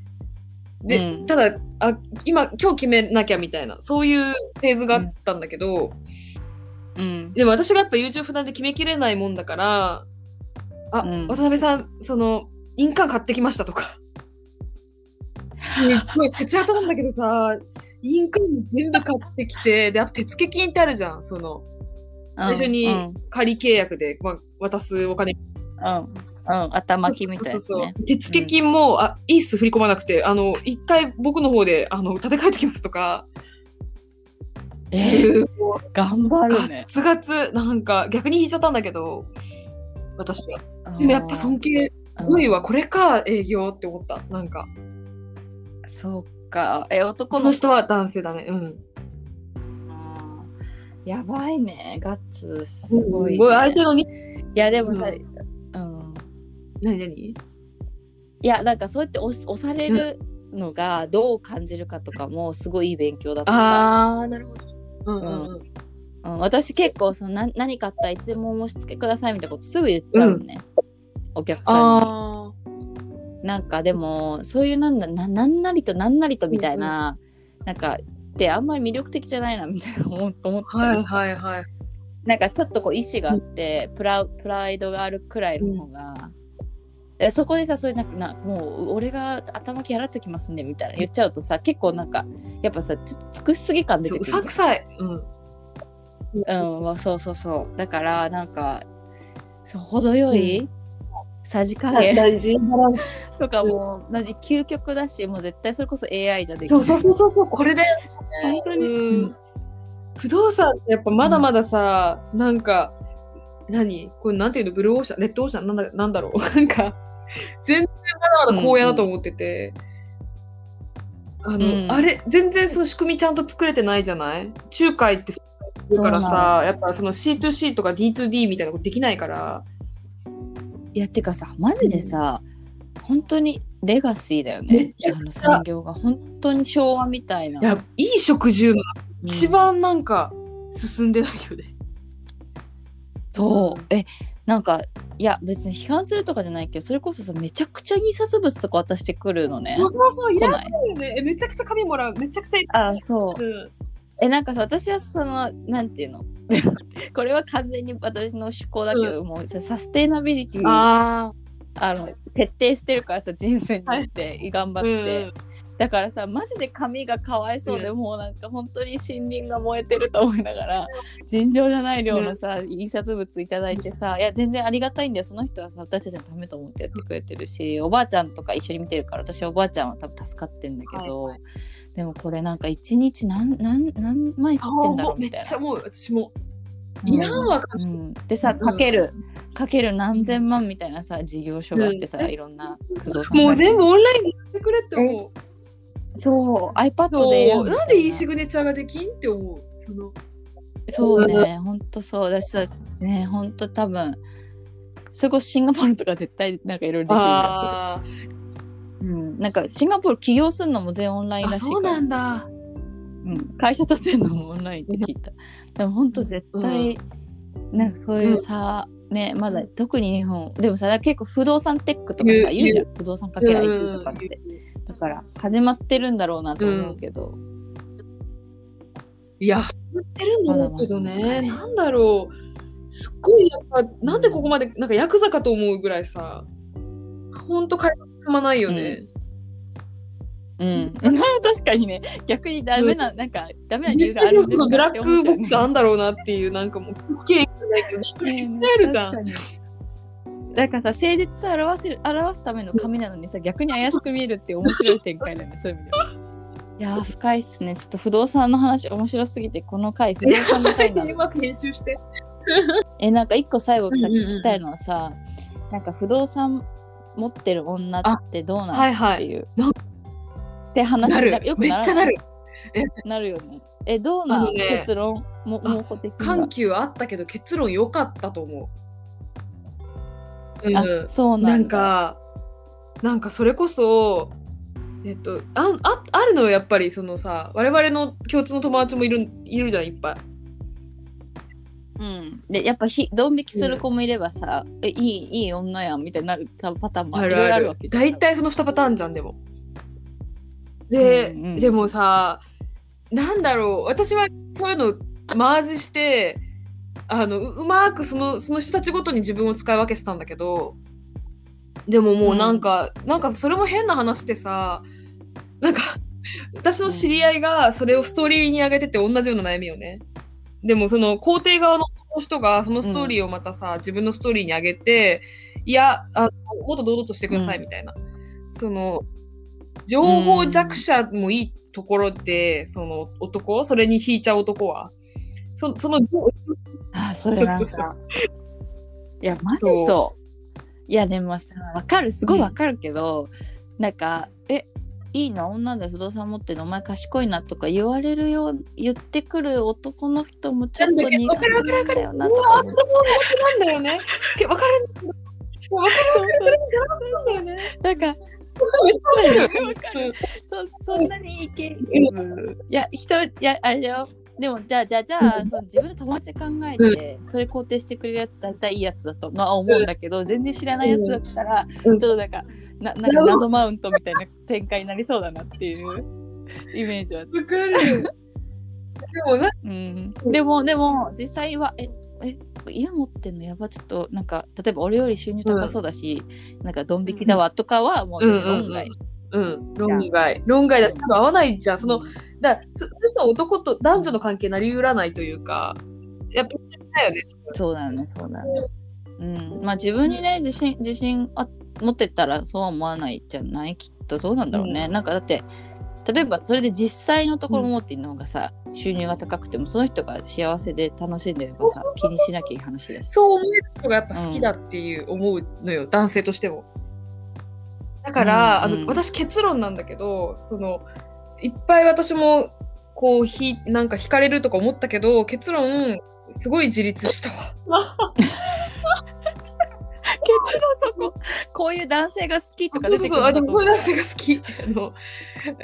で、うん。ただあ今今日決めなきゃみたいなそういうフェーズがあったんだけど、うん。でも私がやっぱ優柔不断で決めきれないもんだからあ、うん。渡辺さんその印鑑買ってきましたとか。すっごい立ち当たるんだけどさ印鑑も全部買ってきてであと手付金ってあるじゃん。その最初にうん仮契約で、まあ、渡すお金。うんうん、頭金みたいなね。そうそう手付金も、あいいっす振り込まなくて。あの一回僕の方であの立て替えてきますとか。えー、頑張るね。ガツガツなんか逆に引いちゃったんだけど私は。でもやっぱ尊敬すごいわこれか営業って思った。なんか。そうかえ男のこの人は男性だね。うん。やばいね。ガッツすごい,、ね。すごい。相手のにいやでもさ、ううん。何何？いやなんかそうやって押し押されるのがどう感じるかとかもすごいいい勉強だった、あーなるほど。うんうんうん。うん、私結構そのな何かあったらいつでもお申し付けくださいみたいなことすぐ言っちゃうのね、お客さんに。あなんかでもそういうなんだななんなりとなんなりとみたいな、なんかってあんまり魅力的じゃないなみたいな思 思っーはいたりして。はいはいなんかちょっとこう意志があって、プラプライドがあるくらいの方が、えそこでさそういうなんかなもう俺が頭気払ってきますんでみたいな言っちゃうとさ結構なんかやっぱさちょっと尽くしすぎ感出てくるさんくさい。うん。うんわそうそうそう。だからなんかそう程よい、さじ加減。大事。とかも同じ究極だしもう絶対それこそ AI じゃできない。そうそうそうそうこれで本当に、うん。不動産ってやっぱまだまださ、なんか何？これなんていうの？ブルーオーシャン？レッドオーシャン？なんだなんだろう？なんか全然まだまだ荒野だと思ってて、あの、うん。あれ全然その仕組みちゃんと作れてないじゃない？仲介ってだからさやっぱその C2C とか D2D みたいなことできないからいやてかさマジでさ、本当にレガシーだよめねあの産業が本当に昭和みたいな。いやいい食住のうん。一番なんか進んでないよね、そう。えなんかいや別に批判するとかじゃないけどそれこそさめちゃくちゃ印刷物とか渡してくるのね。そうそういらないよね。えめちゃくちゃ紙もらう。めちゃくちゃあそう。うん。えなんかさ私はそのなんていうの？これは完全に私の趣向だけど、もうさサステイナビリティああの徹底してるからさ人生によって頑張あ、って、だからさマジで髪がかわいそうで、うもうなんか本当に森林が燃えてると思いながら尋常じゃない量のさ、印刷物いただいてさいや全然ありがたいんだよ。その人はさ私たちのためと思ってやってくれてるしおばあちゃんとか一緒に見てるから私はおばあちゃんは多分助かってんだけど、はいでもこれなんか一日何何何枚吸ってんだろう？みたいなめっちゃもう私もいらんわ、うん、でさうん。かける、かける何千万みたいなさ事業所があってさ、うん。いろんなもう全部部オンラインでやってくれって思う。そう。iPad でやな。んでいいシグネチャーができんって思う？その。そうね。ほんとそう。だしさねほんと多分それこそシンガポールとか絶対なんかいろいろできるんだあうん、なんかシンガポール起業するのも全オンラインらしいそうなんだ。うん、会社立てるのもオンラインって聞いた。でも本当絶対、なんかそういうさ、ねまだ特に日本。でもさ結構不動産テックとかさ言うじゃん。不動産かける IT とかって、だから始まってるんだろうなと思うけど、いや、やってるんだろうけどね。ねなんだろう。すっごいやっぱ、なんでここまで、なんかヤクザかと思うぐらいさ、ほんと会話進まないよね。うん、確かにね。逆にダメな、なんかダメな理由があるんですかブラックボックスああんだろうなっていう、なんかもう、経験ないけど、絶対あるじゃん。だからさ誠実さを表せる表すための紙なのにさ逆に怪しく見えるって面白い展開だよね。そういう意味では。いやー深いっすね。ちょっと不動産の話面白すぎてこの回不動産の回な。のうまく編集して。えなんか一個最後さうんうんうん。聞きたいのはさ、なんか不動産持ってる女ってどうなのはいはい。っていって話なる。んかよ。くめっならちゃなる。なるよね。えどうなの、ね。結論？もあ模倣的緩急あったけど結論良かったと思う。うん、あそうなんだ。なんかなんかそれこそえっとあああるのよやっぱりそのさ我々の共通の友達もいるいるじゃんいっぱい。うん、でやっぱひドン引きする子もいればさ、えいいいい女やんみたいになるパターンもいろいろあるわけじゃん。大体その2パターンじゃんでも。で、うんうんでもさなんだろう。私はそういうのマージしてあのううまくそのその人たちごとに自分を使い分けてたんだけど。でももうなんか、なんかそれも変な話でさなんか私の知り合いがそれをストーリーに上げてて同じような悩みをねでもその肯定側の人がそのストーリーをまたさ、自分のストーリーに上げていやあのもっと堂々としてくださいみたいな、その情報弱者もいいところで、その男それに引いちゃう男はそそのあそれなんか。いやマジそう。いやでもさわかる。すごいわかるけど、なんかえいいな女で不動産持ってるのお前賢いなとか言われるよう言ってくる男の人もちょっと苦手なんだよなとかあ、思そうそうなんだよね。けわかる。わかる。なんかめっちゃわかるわかる。そそんなにいける、いや人いやあれだよ。でもじゃあじゃあじゃあ、その自分の友達で考えて、それ肯定してくれるやつ大体いいやつだとまあ思うんだけど、全然知らないやつだったら、うん。ちょっとなんかな なんか謎マウントみたいな展開になりそうだなっていうイメージは、わかる。でもな、うん、でもでも実際はええ家持ってんのやばちょっとなんか例えば俺より収入高そうだし、なんかドン引きだわとかはもう論外、うん、論外。論外だし、多分合わないじゃん。その、だそそういう人は男と男女の関係なりうらないというか、やっぱだよね。そうだね、そうだね。うん、まあ自分にね、自信、自信あ持ってったらそうは思わないじゃない？きっとどうなんだろうね。うんなんかだって、例えばそれで実際のところ持っているのがさ、収入が高くてもその人が幸せで楽しんでればさ、気にしなきゃいい話だし。そう思える人がやっぱ好きだっていう思うのよ、男性としても。だから、うんうんあの私結論なんだけど、そのいっぱい私もこうひなんか惹かれるとか思ったけど、結論すごい自立したわ。結論そこ、こういう男性が好きとかそうそうそう、あるのでもこういう男性が好き。あの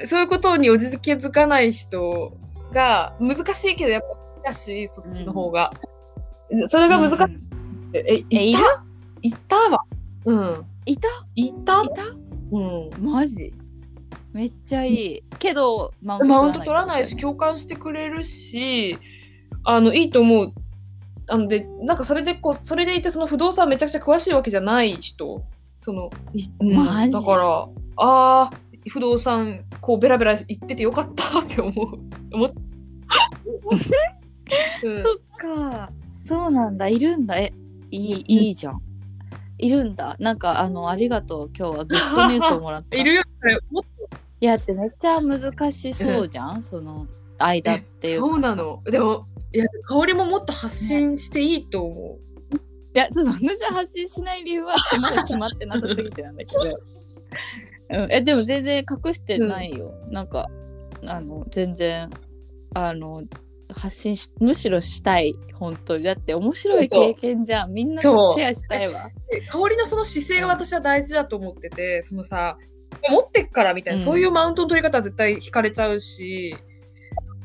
そういうことにおじけづかない人が難しいけどやっぱ好きだし、そっちの方が。それが難しい。え、え、いた？いたわ。うん。いた？いた？いた？うん。マジ？めっちゃいい。けど、マウント取らないし、共感してくれるし、あの、いいと思う。あので、なんかそれでこう、それでいて、その不動産めちゃくちゃ詳しいわけじゃない人。その、いうんだから、ああ、不動産、こう、ベラベラ言っててよかったって思う。うんそっか。そうなんだ。いるんだ。え、いい、いいじゃん。いるんだ。なんか、あの、ありがとう。今日はグッドニュースをもらった。いるよ、いや、ってめっちゃ難しそうじゃん？その、間っていうかそうな。の。でも、いや、香りももっと発信していいと思う。いや、ちょっと私は発信しない理由は まだ決まってなさすぎてなんだけど。うん、えでも全然隠してないよ。なんかあの全然あの発信しむしろしたい本当にだって面白い経験じゃんみんなとシェアしたいわ。で香りのその姿勢が私は大事だと思ってて、そのさ、持ってっからみたいな、うんそういうマウントの取り方は絶対惹かれちゃうし、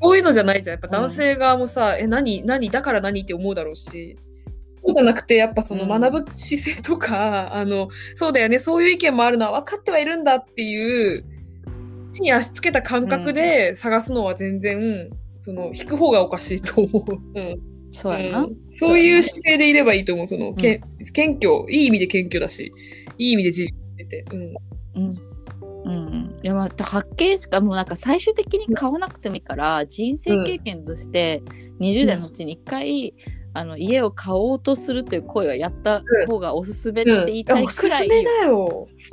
そういうのじゃないじゃん。やっぱ男性側もさ、え、何、何、だから何って思うだろうし。そうじゃなくて、やっぱそのうん学ぶ姿勢とか、あの、そうだよね、そういう意見もあるのは分かってはいるんだっていう、地に足つけた感覚で探すのは全然、その、引く方がおかしいと思う。うん。そうやな。うんそういう姿勢でいればいいと思う。その、け謙虚、いい意味で謙虚だし、いい意味で自由してて。うん。うん。うん、いやまた発見しかもうなんか最終的に買わなくてもいいから人生経験として20代のうちに1回、あの家を買おうとするという行為はやった方がおすすめって言いたいくらい、すめだよ。うん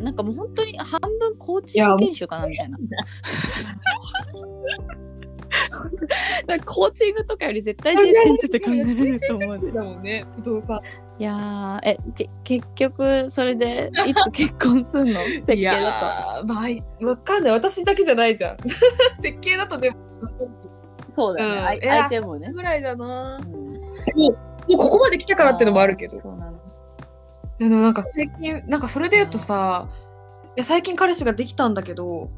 なんかもう本当に半分コーチング研修かなみたいな。コーチングとかより絶対人生について考えられると思うんでだもんね、不動産。いやーえけ結局それでいつ結婚すんの？設計だやーまあ、わかんない。私だけじゃないじゃん。設計だとでも、とそうだよね、うん相手もね、ぐらいだな。うんもうここまで来たからってのもあるけど。でもなんか最近、なんかそれで言うとさ、いや最近彼氏ができたんだけど。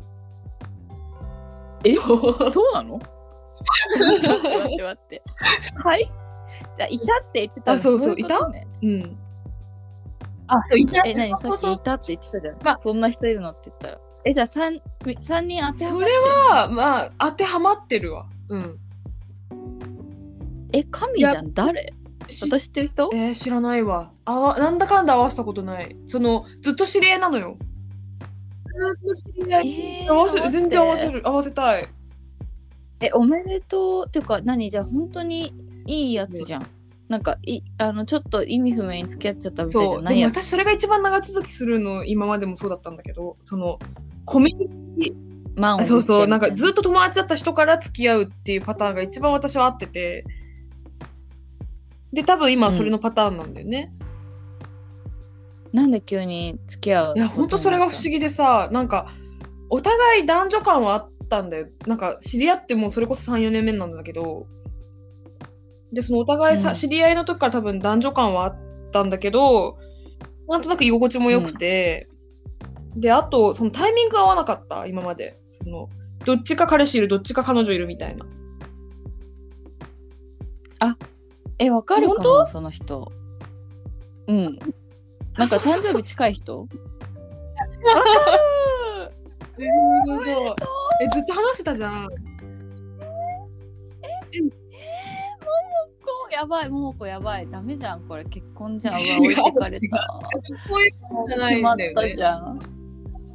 え？そ うそうなの？待って待って待って。はいじゃあいたって言ってたのあそうそういことねうん。あ、そう、いたえ、何？さそうそうっきいたって言ってたじゃん。まあそんな人いるのって言ったら。え、じゃあ 3, 三人当てはまってそれは、まあ、当てはまってるわ。うん。え、神じゃん。誰？し私知ってる人？えー、知らないわ。あわ、なんだかんだ合わせたことない。その、ずっと知り合いなのよ。ずっと知り合い。え合わせ、て全然合わせる、合わせたい。え、おめでとう。っていうか、何？じゃあ本当にいいやつじゃん。なんかいあのちょっと意味不明に付き合っちゃったみたいじそう。ゃないやつ私、それが一番長続きするの、今までもそうだったんだけど、その、コミュニ満を持してそうそう、なんかずっと友達だった人から付き合うっていうパターンが一番私は合ってて、で、多分今はそれのパターンなんだよね。なんで急に付き合ういや、ほんとそれが不思議でさ、なんか、お互い男女間はあったんだよ。なんか、知り合ってもうそれこそ3、4年目なんだけど、で、そのお互いさ、うん知り合いの時から多分男女間はあったんだけど、なんとなく居心地も良くて、で、あと、そのタイミングが合わなかった、今まで。その、どっちか彼氏いる、どっちか彼女いるみたいな。え、わかるか本もその人。うん。なんか誕生日近い人？わかる。え、ずっと話してたじゃん。こうやばい、ももこやばい。ダメじゃん、これ結婚じゃん。置いてかれた。こういうのじゃないんだよね。たじゃん。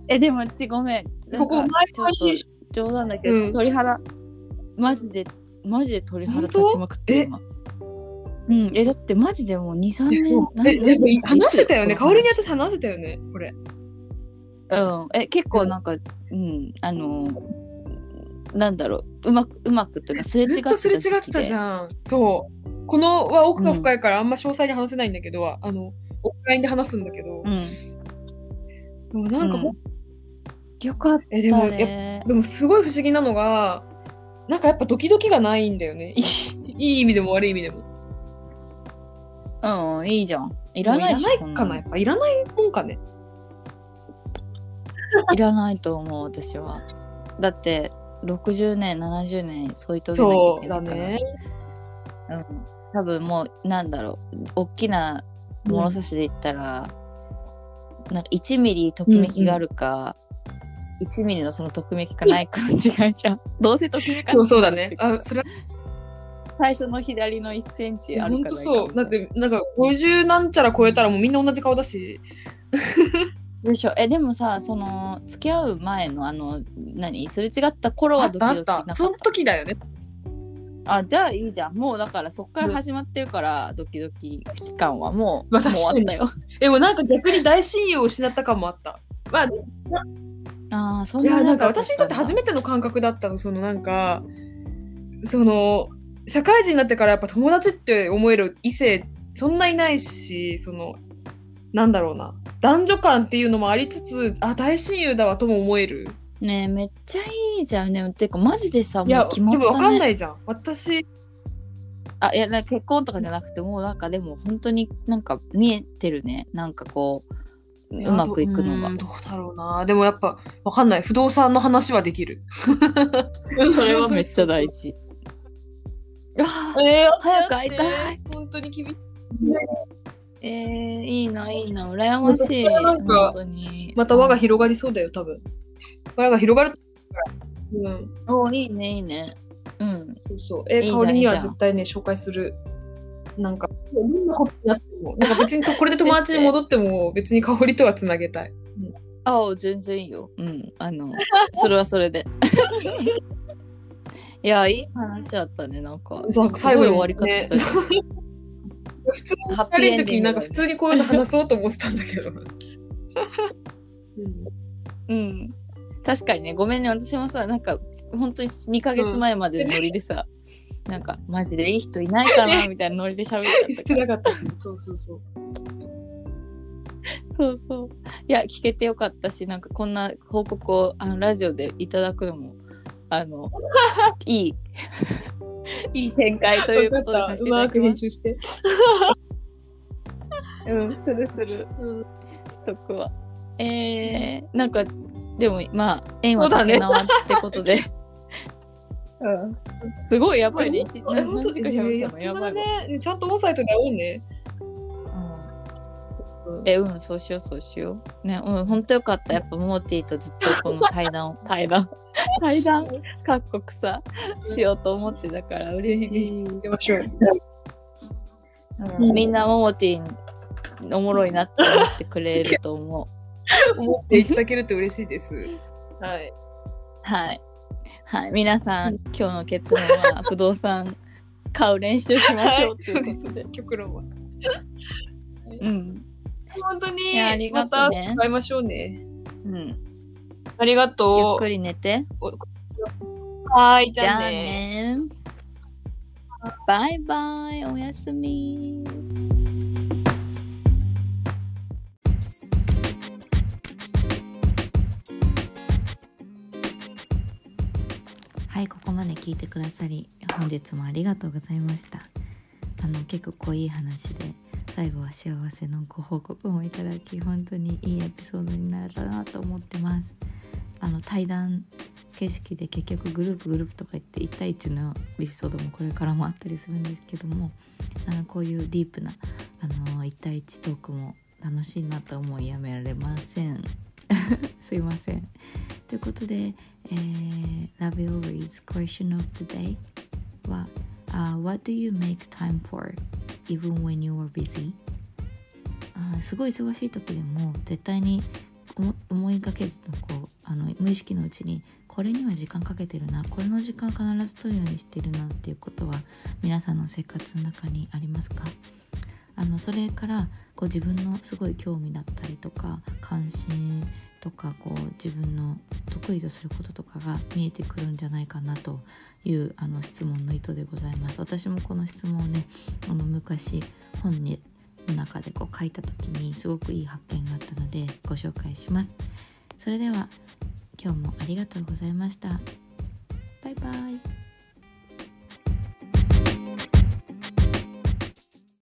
え、でもちごめん。なんここか前ちょっと冗談だけど、うん鳥肌、マジで、マジで鳥肌立ちまくってる今。うん、え、だってマジでもう2、3年。話してたよね。この話香りに私話してたよね。これ。うん、え結構なんか、うん、あのなんだろううまくうまくというかすれ違ってずったとすれ違ってたじん。ゃん。そう。このは奥が深いからあんま詳細に話せないんだけど、あの、オフラインで話すんだけど。うん、でもなんかもう、よかったえでもね。でもすごい不思議なのが、なんかやっぱドキドキがないんだよね。いい意味でも悪い意味でも。うん、いいじゃん。いらないしいらないかなやっぱいらないもんかね。いらないと思う私は。だって60年70年添い遂げなきゃいけないから。だね。うん、多分もうなんだろう大きな物差しで言ったら、なんか1ミリときめきがあるか、1ミリのそのときめきがないかの違いじゃん。どうせときめかそうそうだね。あ、それは最初の左の1センチあほるかないかそう。だって、なんか50なんちゃら超えたらもうみんな同じ顔だし。でしょ。えでもさその付き合う前のあの何？すれ違った頃はドキドキなかっ。た？その時だよね。あじゃあいいじゃん。もうだからそっから始まってるから、ドキドキ期間はもう、まあもう終わったよ。でもなんか逆に大親友を失った感もあった。まあ、あーそんななんか私にとって初めめての感覚だったの、そのなんか、その社会人になってからやっぱ友達って思える異性そんないないしそのなんだろうな。男女間っていうのもありつつあ大親友だわとも思える。ねえめっちゃいいじゃん。ねてかマジでさもう決まった、ね、でも分かんないじゃん。私。あいやなんか結婚とかじゃなくてもうなんかでも本当になんか見えてるね。なんかこううまくいくのが。うんどうだろうな。でもやっぱ分かんない。不動産の話はできる。それはめっちゃ大事。あーえー早く会いたい。本当に厳しいえー、いいないいな羨ましいまた輪が広がりそうだよ多分。輪が広がるうん。おいいねいいね。うん。そうそう。えいいじゃん香りには絶対ね、紹介する。なんか、どんなことになっても、なんか別にこれで友達に戻っても、別に香りとはつなげたい。あ全然いいよ。うん。あの それはそれで。いやいい話だったねなんか。そうすごい終わり方したじゃん 普通にハッピー疲れる時になんか普通にこういうの話そうと思ってたんだけど。うん。確かにね、ごめんね、私もさ、なんか、本当に2ヶ月前までのノリでさ、なんか、マジでいい人いないかなみたいなノリで喋ってたなかったし。そうそうそう。そうそう。いや、聞けてよかったし、なんか、こんな報告をあのラジオでいただくのも、あの、いい、いい展開ということでさせていただきます。編集して。うん、するする。うん。えー、なんか、でも、まあ、縁はってことで。うん。すごいやったのやばいわ。ね。ちゃんとオンサイトで会おうね。え、うん、そうしよう、そうしよう。ね、うん、ほんとよかった。やっぱモーティーとずっとこの対談を、対談、対談、各国さ、しようと思ってたから嬉しい。行きましょう。うんみんなモモティーおもろいなって思ってくれると思う。思っていただけると嬉しいです。はい。はい。はい。皆さん、今日の結論は不動産買う練習しましょうということで。極論は。うん。本当にありがまたとうね会いましょうね。うん。ありがゆっとう。くり寝て。はい、じじゃあゃあね。ね。バイバイ。おやすみ。はい、ここまで聞いてくださり本日もありがとうございました。あの結構濃い話で最後は幸せのご報告もいただき本当にいいエピソードになったなと思ってます。あの対談形式で結局グループグループとか言って1対1のエピソードもこれからもあったりするんですけどもあのこういうディープなあの1対1トークも楽しいなと思いやめられません。すいません。ということで、えー、Love You Always Question of the Day は、uh, What do you make time for? Even when you are busy? あすごい忙しい時でも絶対に思思いがけずのこうあの無意識のうちにこれには時間かけてるなこれの時間必ず取るようにしてるなっていうことは皆さんの生活の中にありますか？あのそれからこう自分のすごい興味だったりとか関心とかこう自分の得意とすることとかが見えてくるんじゃないかなというあの質問の意図でございます。私もこの質問をねあの昔本にの中でこう書いた時にすごくいい発見があったのでご紹介します。それでは今日もありがとうございました。バイバイ。